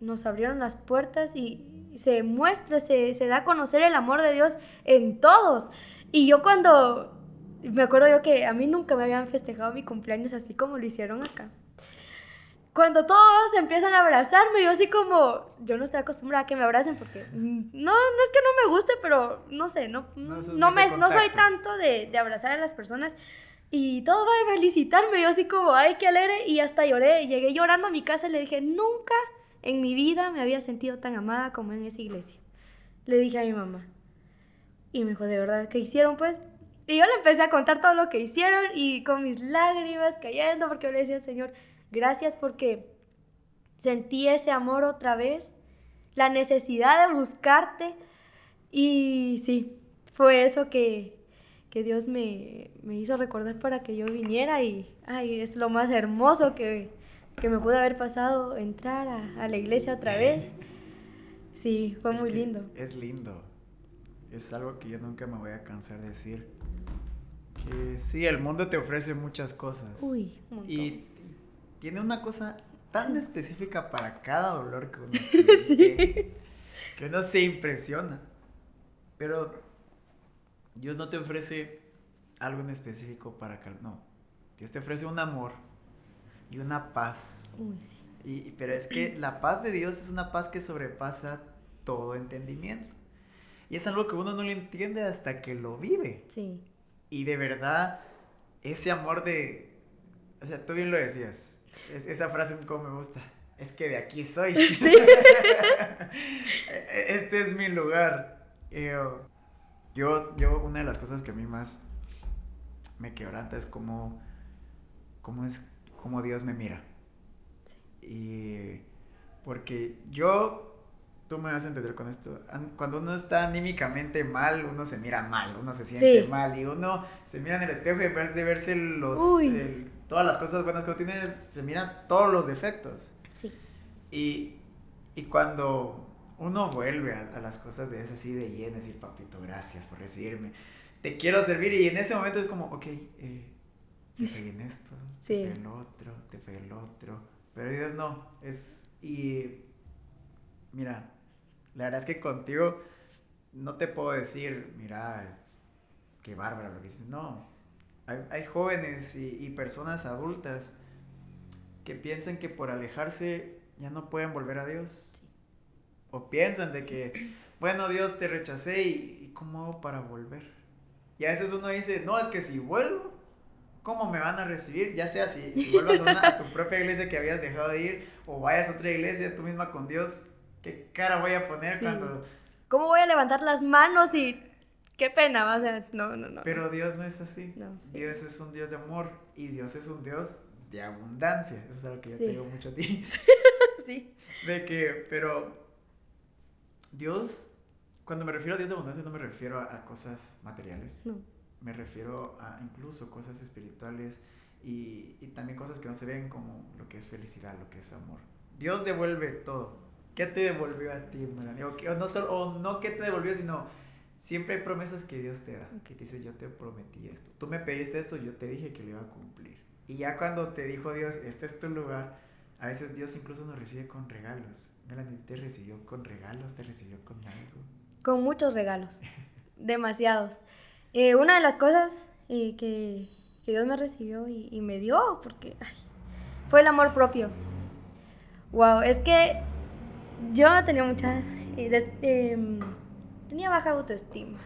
nos abrieron las puertas y se muestra, se, se da a conocer el amor de Dios en todos. Y yo cuando, me acuerdo yo que a mí nunca me habían festejado mi cumpleaños así como lo hicieron acá. Cuando todos empiezan a abrazarme, yo así como, yo no estoy acostumbrada a que me abracen porque no, no es que no me guste, pero no sé, no, No no, me, no soy tanto de, de abrazar a las personas. Y todo va a felicitarme, yo así como, ay, qué alegre, y hasta lloré, llegué llorando a mi casa y le dije, nunca en mi vida me había sentido tan amada como en esa iglesia. Le dije a mi mamá. Y me dijo, ¿de verdad qué hicieron pues? Y yo le empecé a contar todo lo que hicieron y con mis lágrimas cayendo porque yo le decía, Señor, gracias porque sentí ese amor otra vez, la necesidad de buscarte. Y sí, fue eso que, que Dios me, me hizo recordar para que yo viniera y ay, es lo más hermoso que, que me pudo haber pasado entrar a, a la iglesia otra vez. Sí, fue Es muy lindo. Es lindo. Es algo que yo nunca me voy a cansar de decir. Que sí, el mundo te ofrece muchas cosas. Uy, un montón. Y tiene una cosa tan específica para cada dolor que uno que uno se impresiona. Pero Dios no te ofrece algo en específico para calmar. No. Dios te ofrece un amor y una paz. Uy, sí. Y, pero es que la paz de Dios es una paz que sobrepasa todo entendimiento. Y es algo que uno no lo entiende hasta que lo vive. Sí. Y de verdad, ese amor de... O sea, tú bien lo decías. Es- esa frase como me gusta. Es que de aquí soy. este es mi lugar. Y Yo, yo, una de las cosas que a mí más me quebranta es cómo, cómo es, cómo Dios me mira. Y porque yo, tú me vas a entender con esto, an- cuando uno está anímicamente mal, uno se mira mal, uno se siente Sí. mal y uno se mira en el espejo y en vez de verse los, el- todas las cosas buenas que uno tiene, se mira todos los defectos. Sí. Y, y cuando uno vuelve a, a las cosas de esas así de lleno, decir, papito, gracias por recibirme, te quiero servir y en ese momento es como, ok, eh, te pegué en esto, Sí. te pegué en lo otro, te pegué en lo otro, pero Dios no, es, y mira, la verdad es que contigo no te puedo decir, mira, qué bárbaro lo que dices, no, hay, hay jóvenes y, y personas adultas que piensan que por alejarse ya no pueden volver a Dios. O piensan de que, bueno, Dios te rechacé y, y ¿cómo hago para volver? Y a veces uno dice, no, es que si vuelvo, ¿cómo me van a recibir? Ya sea si, si vuelvas a, una- a tu propia iglesia que habías dejado de ir o vayas a otra iglesia tú misma con Dios, ¿qué cara voy a poner Sí. cuando... ¿Cómo voy a levantar las manos y qué pena? O sea, no, no, no. Pero Dios no es así. No, sí. Dios es un Dios de amor y Dios es un Dios de abundancia. Eso es algo que yo te digo mucho a ti. sí. De que, pero Dios, cuando me refiero a Dios de abundancia, no me refiero a, a cosas materiales. No. Me refiero a incluso cosas espirituales y, y también cosas que no se ven como lo que es felicidad, lo que es amor. Dios devuelve todo. ¿Qué te devolvió a ti, Melanie? O no, solo, o no qué te devolvió, sino siempre hay promesas que Dios te da. Que te dice, yo te prometí esto. Tú me pediste esto, yo te dije que lo iba a cumplir. Y ya cuando te dijo Dios, este es tu lugar, a veces Dios incluso nos recibe con regalos. Melanie te recibió con regalos, te recibió con algo. Con muchos regalos. Demasiados. Eh, una de las cosas eh, que, que Dios me recibió y, y me dio, porque ay, fue el amor propio. Wow, es que yo tenía mucha. eh, des- em, tenía baja autoestima.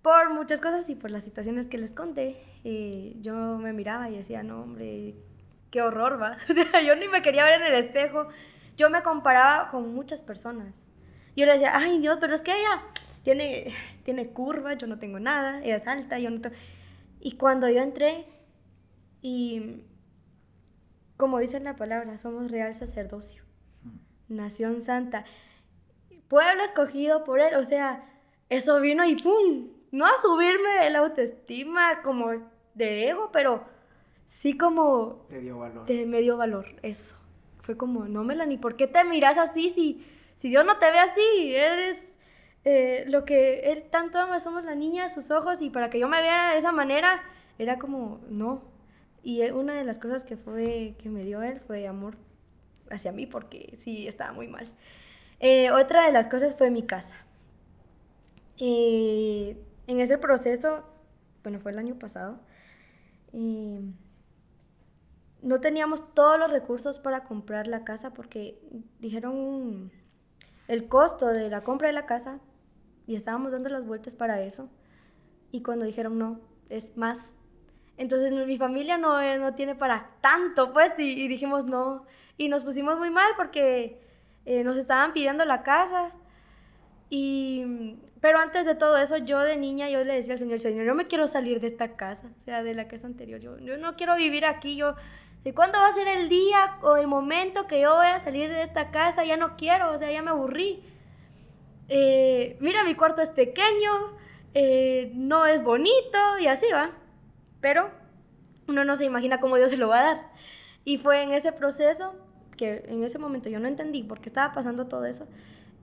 Por muchas cosas y por las situaciones que les conté, eh, yo me miraba y decía, no, hombre, qué horror, va. O sea, yo ni me quería ver en el espejo. Yo me comparaba con muchas personas. Yo le decía, ay Dios, pero es que ella tiene, tiene curvas, yo no tengo nada, ella es alta, yo no tengo... Y cuando yo entré y, como dice la palabra, somos real sacerdocio, nación santa, pueblo escogido por él, o sea, eso vino y ¡pum! No a subirme la autoestima como de ego, pero sí como Te dio valor. te me dio valor, eso. Fue como, no, Melanie, ¿por qué te miras así si, si Dios no te ve así? Eres eh, lo que Él tanto ama, somos la niña de sus ojos y para que yo me viera de esa manera, era como, no. Y una de las cosas que fue, que me dio Él fue amor. hacia mí porque sí estaba muy mal. Eh, otra de las cosas fue mi casa. en ese proceso, bueno, fue el año pasado, no teníamos todos los recursos para comprar la casa porque dijeron el costo de la compra de la casa y estábamos dando las vueltas para eso. Y cuando dijeron no, es más. Entonces mi familia no, eh, no tiene para tanto, pues, y, dijimos no. Y nos pusimos muy mal porque eh, nos estaban pidiendo la casa. Y, pero antes de todo eso, yo de niña, yo le decía al Señor, Señor, yo me quiero salir de esta casa, o sea, de la casa anterior. Yo, yo no quiero vivir aquí, yo, ¿de cuándo va a ser el día o el momento que yo voy a salir de esta casa? Ya no quiero, o sea, ya me aburrí. Eh, mira, mi cuarto es pequeño, eh, no es bonito y así va. Pero uno no se imagina cómo Dios se lo va a dar. Y fue en ese proceso que en ese momento yo no entendí por qué estaba pasando todo eso,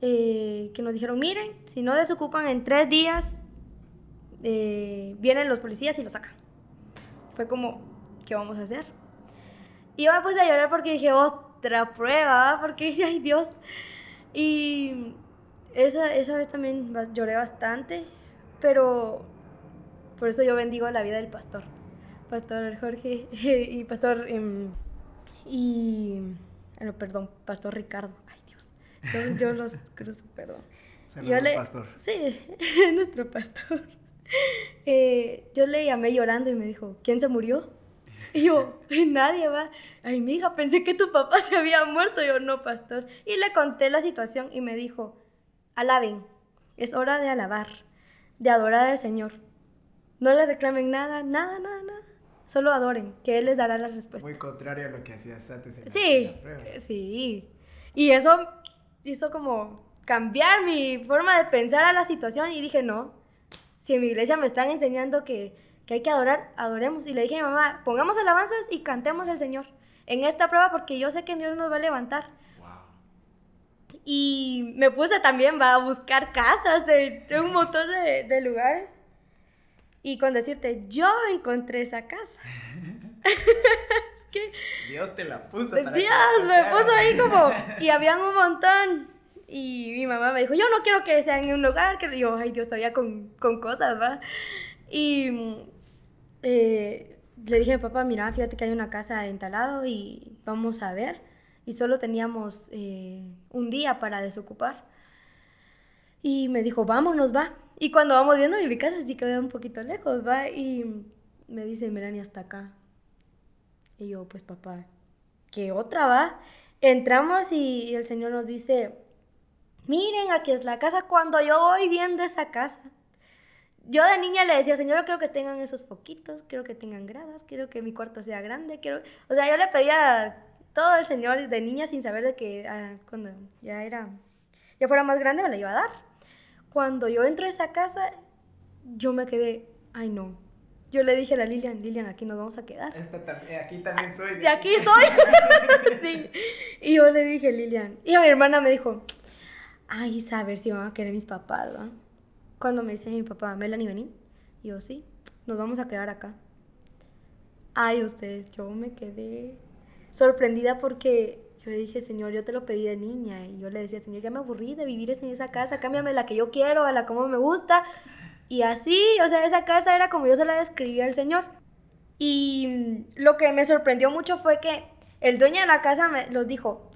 eh, que nos dijeron, miren, si no desocupan en tres días, vienen los policías y lo sacan. Fue como, ¿qué vamos a hacer? Y yo me puse a llorar porque dije, otra prueba, porque dije, ay Dios. Y esa, esa vez también lloré bastante, pero por eso yo bendigo la vida del pastor. Pastor Jorge y pastor... Em. No, perdón, pastor Ricardo. Ay Dios. Yo, los cruzo, perdón. Yo le, pastor. Sí, nuestro pastor. Eh, yo le llamé llorando y me dijo, ¿quién se murió? Y yo, nadie va. Ay, mi hija, pensé que tu papá se había muerto. yo, no, pastor. Y le conté la situación y me dijo, alaben. Es hora de alabar, de adorar al Señor. No le reclamen nada, nada, nada, nada. Solo adoren, que Él les dará la respuesta. Muy contrario a lo que hacías antes. sí, sí. Y eso hizo como cambiar mi forma de pensar a la situación y dije, no, si en mi iglesia me están enseñando que que hay que adorar, adoremos. Y le dije a mi mamá, pongamos alabanzas y cantemos al Señor en esta prueba porque yo sé que Dios nos va a levantar. Y me puse también va, a buscar casas en, un montón de, lugares. Y con decirte, yo encontré esa casa. es que... Dios te la puso. Dios me puso ahí como... Y habían un montón. Y mi mamá me dijo, yo no quiero que sea en un lugar que yo, ay Dios, todavía con, con cosas, ¿va? Y eh, le dije a mi papá, mira, fíjate que hay una casa en talado y vamos a ver. Y solo teníamos eh, un día para desocupar. Y me dijo, vámonos, va. Y cuando vamos viendo, mi casa sí queda un poquito lejos, va. Y me dice, Melania, hasta acá. Y yo, pues papá, ¿qué otra va? Entramos y el Señor nos dice, miren, aquí es la casa. Cuando yo voy viendo esa casa, yo de niña le decía, Señor, yo quiero que tengan esos foquitos, quiero que tengan gradas, quiero que mi cuarto sea grande, quiero... O sea, yo le pedía todo al Señor de niña sin saber de que ah, cuando ya era, ya fuera más grande me lo iba a dar. Cuando yo entro a esa casa, yo me quedé, ay no. Yo le dije a la Lilian, Lilian, aquí nos vamos a quedar. aquí también soy. De aquí soy. sí. Y yo le dije, Lilian. Y a mi hermana me dijo, ay, saber si van a querer mis papás, ¿va? Cuando me dice mi papá, Melanie, vení. Y yo, sí, nos vamos a quedar acá. Ay, ustedes, yo me quedé sorprendida porque yo le dije, Señor, yo te lo pedí de niña. Y yo le decía, Señor, ya me aburrí de vivir en esa casa, cámbiame la que yo quiero, a la como me gusta. Y así, o sea, esa casa era como yo se la describía al Señor. Y lo que me sorprendió mucho fue que el dueño de la casa me los dijo,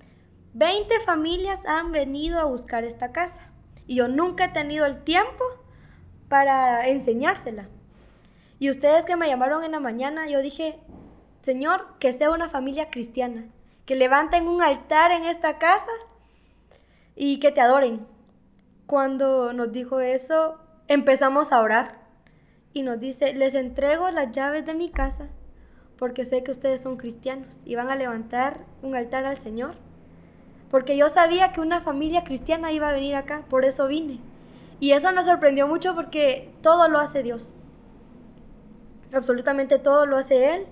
20 familias han venido a buscar esta casa. Y yo nunca he tenido el tiempo para enseñársela. Y ustedes que me llamaron en la mañana, yo dije, Señor, que sea una familia cristiana, que levanten un altar en esta casa y que te adoren. Cuando nos dijo eso, empezamos a orar y nos dice, les entrego las llaves de mi casa porque sé que ustedes son cristianos y van a levantar un altar al Señor porque yo sabía que una familia cristiana iba a venir acá, por eso vine. Y eso nos sorprendió mucho porque todo lo hace Dios. Absolutamente todo lo hace Él.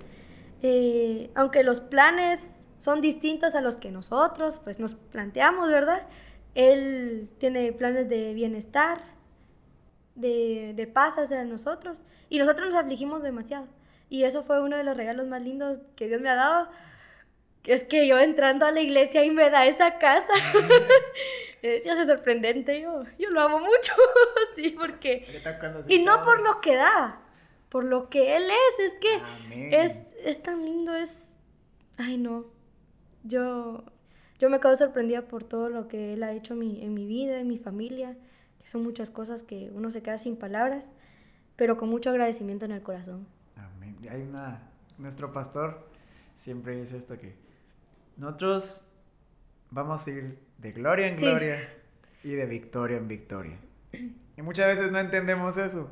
Eh, aunque los planes son distintos a los que nosotros pues nos planteamos, ¿verdad? Él tiene planes de bienestar, de, de paz hacia nosotros. Y nosotros nos afligimos demasiado. Y eso fue uno de los regalos más lindos que Dios me ha dado es que yo entrando a la iglesia y me da esa casa. Dios es sorprendente, yo, yo lo amo mucho, sí, porque... Y no por lo que da, por lo que Él es, es que es, es tan lindo, es... Ay, no, yo, yo me quedo sorprendida por todo lo que Él ha hecho en mi, en mi vida, en mi familia, que son muchas cosas que uno se queda sin palabras, pero con mucho agradecimiento en el corazón. Amén. Hay una... Nuestro pastor siempre dice esto que nosotros vamos a ir de gloria en gloria y de victoria en victoria. Y muchas veces no entendemos eso.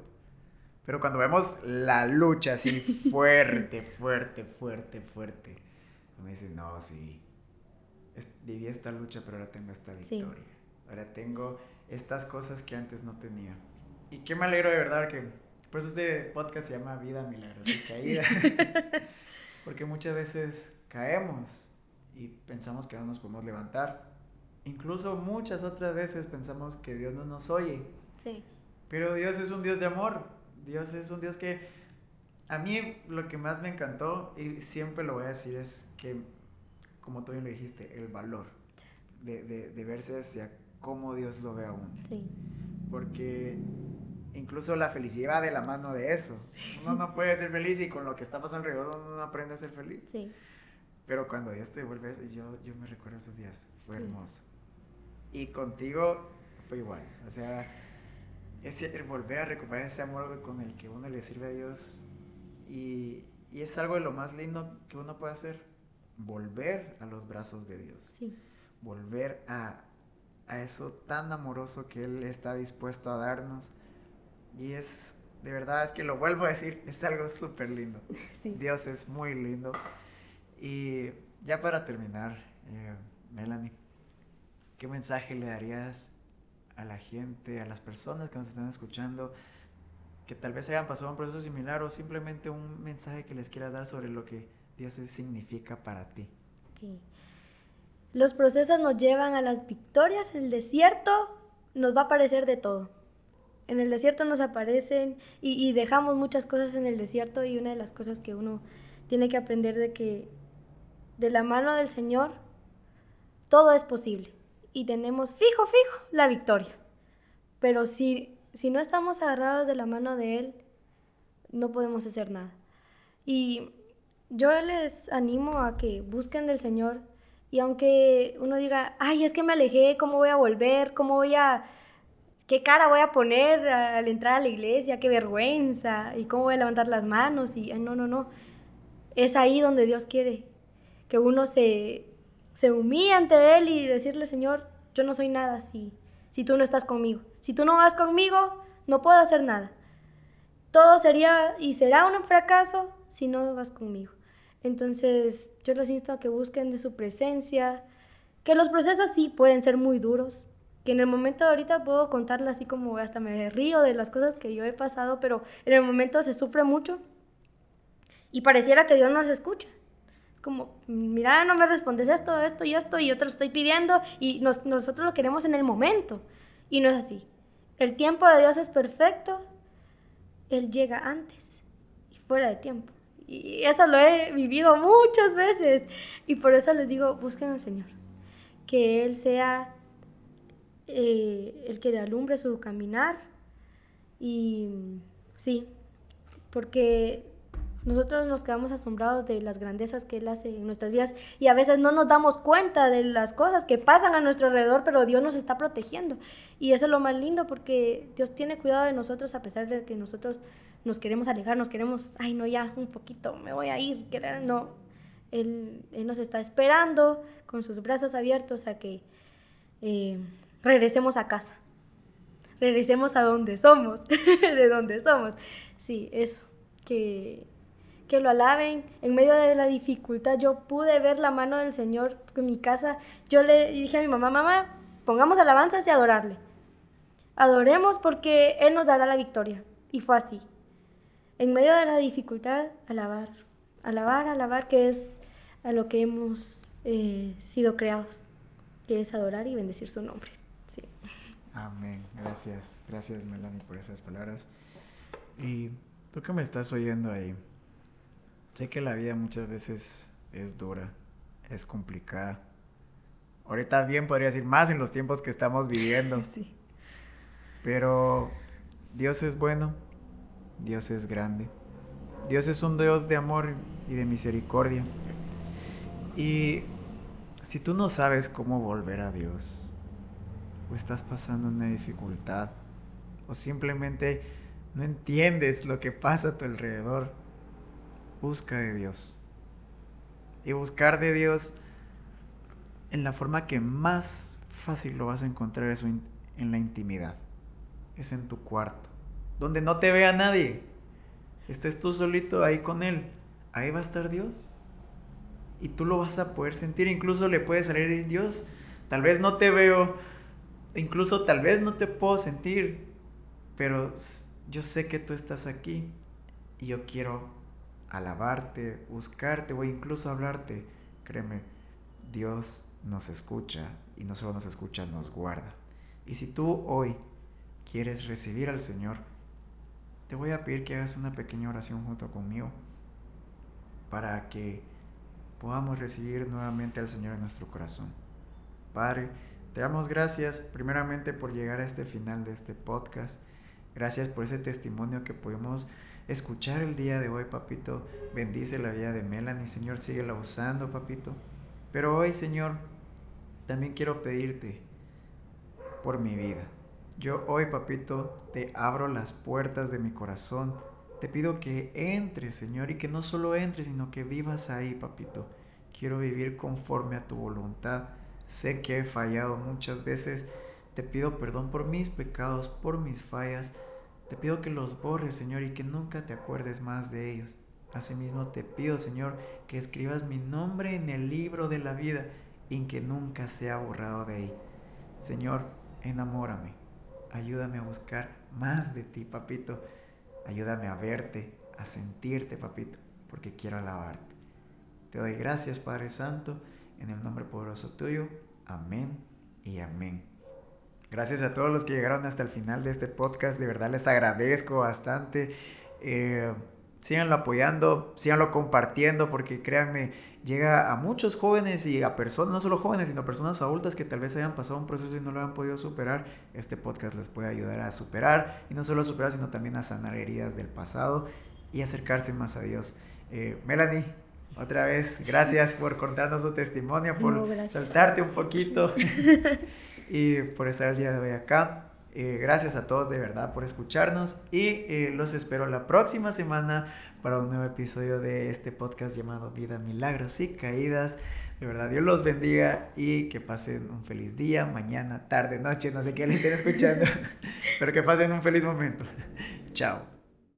Pero cuando vemos la lucha así fuerte, fuerte, fuerte, fuerte, me dice, no, sí, viví esta lucha, pero ahora tengo esta victoria. Ahora tengo estas cosas que antes no tenía. Y qué me alegro de verdad que, por eso este podcast se llama Vida Milagros y Caída. Porque muchas veces caemos y pensamos que no nos podemos levantar. Incluso muchas otras veces pensamos que Dios no nos oye. Sí. Pero Dios es un Dios de amor. Dios es un Dios que a mí lo que más me encantó y siempre lo voy a decir es que, como tú bien lo dijiste, el valor de, de, de verse hacia cómo Dios lo ve a uno. Sí. Porque incluso la felicidad va de la mano de eso. Uno no puede ser feliz y con lo que está pasando alrededor uno no aprende a ser feliz. Sí. Pero cuando Dios te devuelve eso, yo, yo me recuerdo esos días, fue hermoso. Y contigo fue igual. O sea, es volver a recuperar ese amor con el que uno le sirve a Dios. Y, y, es algo de lo más lindo que uno puede hacer. Volver a los brazos de Dios. Sí. Volver a, a eso tan amoroso que Él está dispuesto a darnos. Y es, de verdad, es que lo vuelvo a decir, es algo súper lindo. Dios es muy lindo. Y ya para terminar, eh, Melanie, ¿qué mensaje le darías a la gente, a las personas que nos están escuchando, que tal vez hayan pasado un proceso similar o simplemente un mensaje que les quiera dar sobre lo que Dios significa para ti? Los procesos nos llevan a las victorias. En el desierto nos va a aparecer de todo. En el desierto nos aparecen y, y dejamos muchas cosas en el desierto y una de las cosas que uno tiene que aprender de que de la mano del Señor, todo es posible. Y tenemos fijo, fijo la victoria. Pero si, si no estamos agarrados de la mano de Él, no podemos hacer nada. Y yo les animo a que busquen del Señor. Y aunque uno diga, ay, es que me alejé, ¿cómo voy a volver? ¿Cómo voy a... ¿Qué cara voy a poner al entrar a la iglesia? ¿Qué vergüenza? ¿Y cómo voy a levantar las manos? Y no, no, no. Es ahí donde Dios quiere que uno se, se humilla ante Él y decirle, Señor, yo no soy nada si, si tú no estás conmigo. Si tú no vas conmigo, no puedo hacer nada. Todo sería y será un fracaso si no vas conmigo. Entonces, yo les insto a que busquen de su presencia, que los procesos sí pueden ser muy duros, que en el momento de ahorita puedo contarle así como hasta me río de las cosas que yo he pasado, pero en el momento se sufre mucho y pareciera que Dios no nos escucha como, mira, no me respondes esto, esto y esto, y yo te lo estoy pidiendo, y nosotros lo queremos en el momento. Y no es así. El tiempo de Dios es perfecto, Él llega antes y fuera de tiempo. Y eso lo he vivido muchas veces. Y por eso les digo, busquen al Señor. Que Él sea eh, el que le alumbre su caminar. Y sí, porque nosotros nos quedamos asombrados de las grandezas que Él hace en nuestras vidas y a veces no nos damos cuenta de las cosas que pasan a nuestro alrededor, pero Dios nos está protegiendo. Y eso es lo más lindo porque Dios tiene cuidado de nosotros a pesar de que nosotros nos queremos alejar, nos queremos, ay no, ya, un poquito, me voy a ir, no. Él, nos está esperando con sus brazos abiertos a que eh, regresemos a casa, regresemos a donde somos, de donde somos. Sí, eso, que que lo alaben. En medio de la dificultad yo pude ver la mano del Señor en mi casa. Yo le dije a mi mamá, mamá, pongamos alabanzas y adorarle. Adoremos porque Él nos dará la victoria. Y fue así. En medio de la dificultad, alabar. Alabar, alabar, que es a lo que hemos eh, sido creados, que es adorar y bendecir su nombre. Sí. Amén. Gracias. Gracias, Melanie, por esas palabras. Y tú que me estás oyendo ahí, Sé que la vida muchas veces es dura es complicada. Ahorita bien podría decir más en los tiempos que estamos viviendo. Sí. Pero Dios es bueno, Dios es grande. Dios es un Dios de amor y de misericordia. Y si tú no sabes cómo volver a Dios, o estás pasando una dificultad, o simplemente no entiendes lo que pasa a tu alrededor, busca de Dios. Y buscar de Dios en la forma que más fácil lo vas a encontrar es en la intimidad. Es en tu cuarto, donde no te vea nadie. Estés tú solito ahí con Él. Ahí va a estar Dios. Y tú lo vas a poder sentir. Incluso le puede salir Dios. Tal vez no te veo. Incluso tal vez no te puedo sentir. Pero yo sé que tú estás aquí. Y yo quiero alabarte, buscarte o incluso hablarte. Créeme, Dios nos escucha. Y no solo nos escucha, nos guarda. Y si tú hoy quieres recibir al Señor, te voy a pedir que hagas una pequeña oración junto conmigo para que podamos recibir nuevamente al Señor en nuestro corazón. Padre, te damos gracias primeramente por llegar a este final de este podcast. Gracias por ese testimonio que pudimos escuchar el día de hoy, papito. Bendice la vida de Melanie, Señor, síguela usando, papito. Pero hoy, Señor, también quiero pedirte por mi vida. Yo hoy, papito, te abro las puertas de mi corazón. Te pido que entres, Señor, y que no solo entres, sino que vivas ahí, papito. Quiero vivir conforme a tu voluntad. Sé que he fallado muchas veces. Te pido perdón por mis pecados, por mis fallas. Te pido que los borres, Señor, y que nunca te acuerdes más de ellos. Asimismo te pido, Señor, que escribas mi nombre en el libro de la vida y que nunca sea borrado de ahí. Señor, enamórame ayúdame a buscar más de ti, papito. Ayúdame a verte, a sentirte, papito, porque quiero alabarte. Te doy gracias, Padre Santo, en el nombre poderoso tuyo. Amén y amén. Gracias a todos los que llegaron hasta el final de este podcast. De verdad les agradezco bastante. Eh, síganlo apoyando, síganlo compartiendo, porque créanme, llega a muchos jóvenes y a personas, no solo jóvenes, sino personas adultas que tal vez hayan pasado un proceso y no lo han podido superar. Este podcast les puede ayudar a superar, y no solo a superar, sino también a sanar heridas del pasado y acercarse más a Dios. Eh, Melanie, otra vez, gracias por contarnos su testimonio, por soltarte un poquito y por estar el día de hoy acá. Eh, gracias a todos de verdad por escucharnos y eh, los espero la próxima semana para un nuevo episodio de este podcast llamado Vida, Milagros y Caídas. De verdad, Dios los bendiga y que pasen un feliz día, mañana, tarde, noche, no sé qué le estén escuchando, pero que pasen un feliz momento. Chao.